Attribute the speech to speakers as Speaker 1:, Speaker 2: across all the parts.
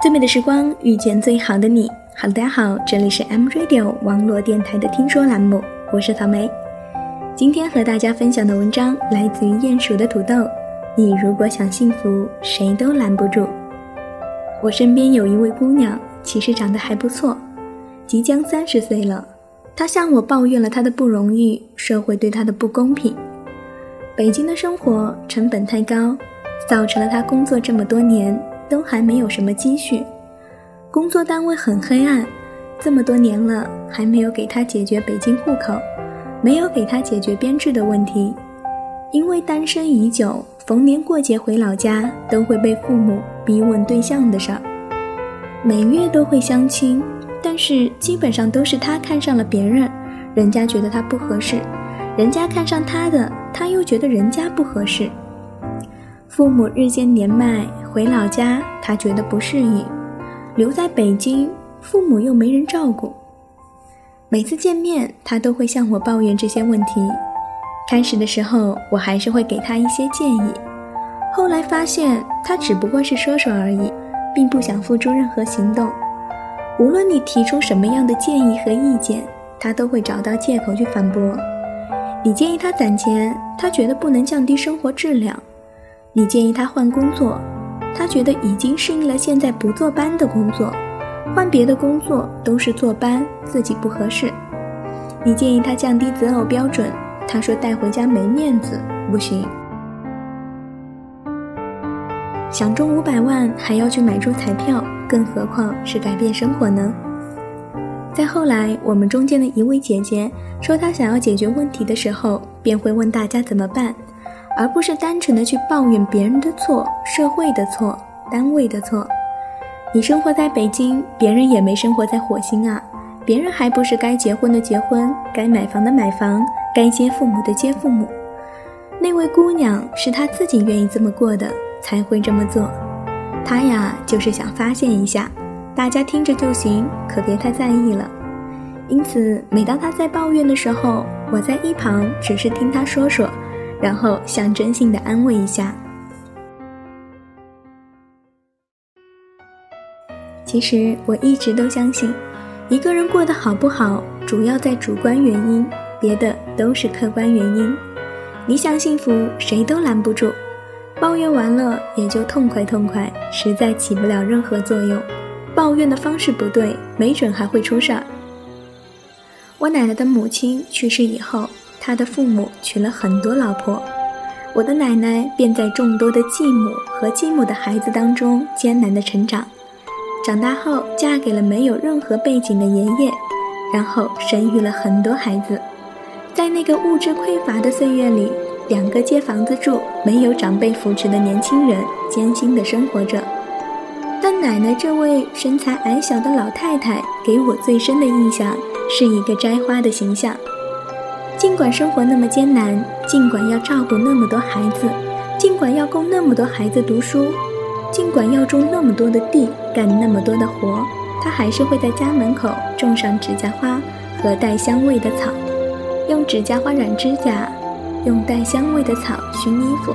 Speaker 1: 最美的时光遇见最好的你。好，大家好，这里是 M Radio 网络电台的听说栏目，我是草莓。今天和大家分享的文章来自于鼹鼠的土豆。你如果想幸福，谁都拦不住。我身边有一位姑娘，其实长得还不错，即将三十岁了。她向我抱怨了她的不容易，社会对她的不公平。北京的生活成本太高，造成了她工作这么多年。都还没有什么积蓄，工作单位很黑暗，这么多年了还没有给他解决北京户口，没有给他解决编制的问题。因为单身已久，逢年过节回老家都会被父母逼问对象的事儿，每月都会相亲，但是基本上都是他看上了别人，人家觉得他不合适，人家看上他的，他又觉得人家不合适。父母日渐年迈，回老家他觉得不适应；留在北京，父母又没人照顾。每次见面，他都会向我抱怨这些问题。开始的时候，我还是会给他一些建议，后来发现他只不过是说说而已，并不想付出任何行动。无论你提出什么样的建议和意见，他都会找到借口去反驳。你建议他攒钱，他觉得不能降低生活质量。你建议他换工作，他觉得已经适应了现在不坐班的工作，换别的工作都是坐班，自己不合适。你建议他降低择偶标准，他说带回家没面子，不行。想中五百万还要去买注彩票，更何况是改变生活呢？再后来，我们中间的一位姐姐说她想要解决问题的时候，便会问大家怎么办。而不是单纯的去抱怨别人的错、社会的错、单位的错。你生活在北京，别人也没生活在火星啊！别人还不是该结婚的结婚，该买房的买房，该接父母的接父母。那位姑娘是她自己愿意这么过的，才会这么做。她呀，就是想发现一下，大家听着就行，可别太在意了。因此，每当她在抱怨的时候，我在一旁只是听她说说。然后象征性的安慰一下。其实我一直都相信，一个人过得好不好，主要在主观原因，别的都是客观原因。你想幸福，谁都拦不住。抱怨完了也就痛快痛快，实在起不了任何作用。抱怨的方式不对，没准还会出事儿。我奶奶的母亲去世以后。他的父母娶了很多老婆，我的奶奶便在众多的继母和继母的孩子当中艰难的成长。长大后嫁给了没有任何背景的爷爷，然后生育了很多孩子。在那个物质匮乏的岁月里，两个借房子住、没有长辈扶持的年轻人艰辛的生活着。但奶奶这位身材矮小的老太太给我最深的印象是一个摘花的形象。尽管生活那么艰难，尽管要照顾那么多孩子，尽管要供那么多孩子读书，尽管要种那么多的地，干那么多的活，他还是会在家门口种上指甲花和带香味的草，用指甲花染指甲，用带香味的草熏衣服。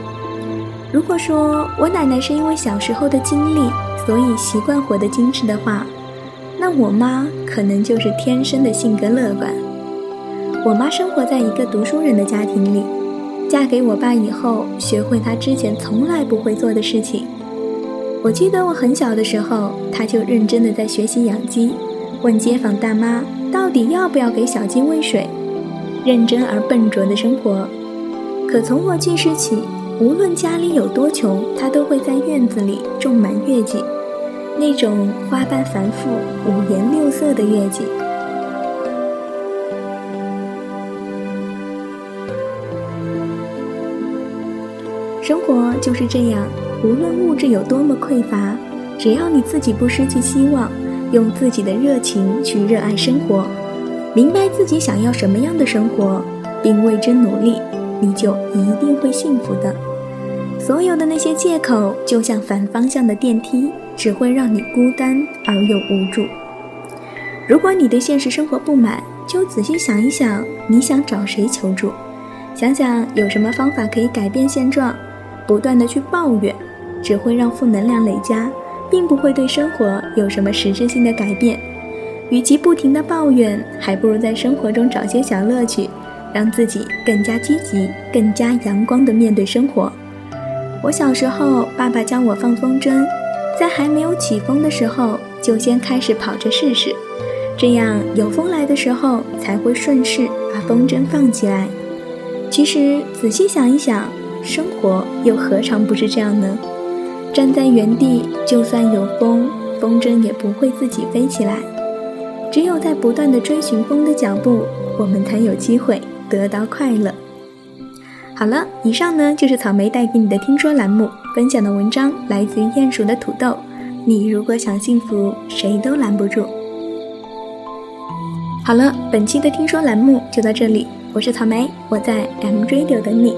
Speaker 1: 如果说我奶奶是因为小时候的经历，所以习惯活得精致的话，那我妈可能就是天生的性格乐观。我妈生活在一个读书人的家庭里，嫁给我爸以后，学会她之前从来不会做的事情。我记得我很小的时候，她就认真的在学习养鸡，问街坊大妈到底要不要给小鸡喂水，认真而笨拙的生活。可从我记事起，无论家里有多穷，她都会在院子里种满月季，那种花瓣繁复、五颜六色的月季。生活就是这样，无论物质有多么匮乏，只要你自己不失去希望，用自己的热情去热爱生活，明白自己想要什么样的生活，并为之努力，你就一定会幸福的。所有的那些借口，就像反方向的电梯，只会让你孤单而又无助。如果你对现实生活不满，就仔细想一想，你想找谁求助？想想有什么方法可以改变现状。不断的去抱怨，只会让负能量累加，并不会对生活有什么实质性的改变。与其不停的抱怨，还不如在生活中找些小乐趣，让自己更加积极、更加阳光的面对生活。我小时候，爸爸教我放风筝，在还没有起风的时候，就先开始跑着试试，这样有风来的时候才会顺势把风筝放起来。其实仔细想一想，生活又何尝不是这样呢？站在原地，就算有风，风筝也不会自己飞起来。只有在不断的追寻风的脚步，我们才有机会得到快乐。好了，以上呢就是草莓带给你的听说栏目分享的文章，来自于鼹鼠的土豆。你如果想幸福，谁都拦不住。好了，本期的听说栏目就到这里，我是草莓，我在 M Radio 等你。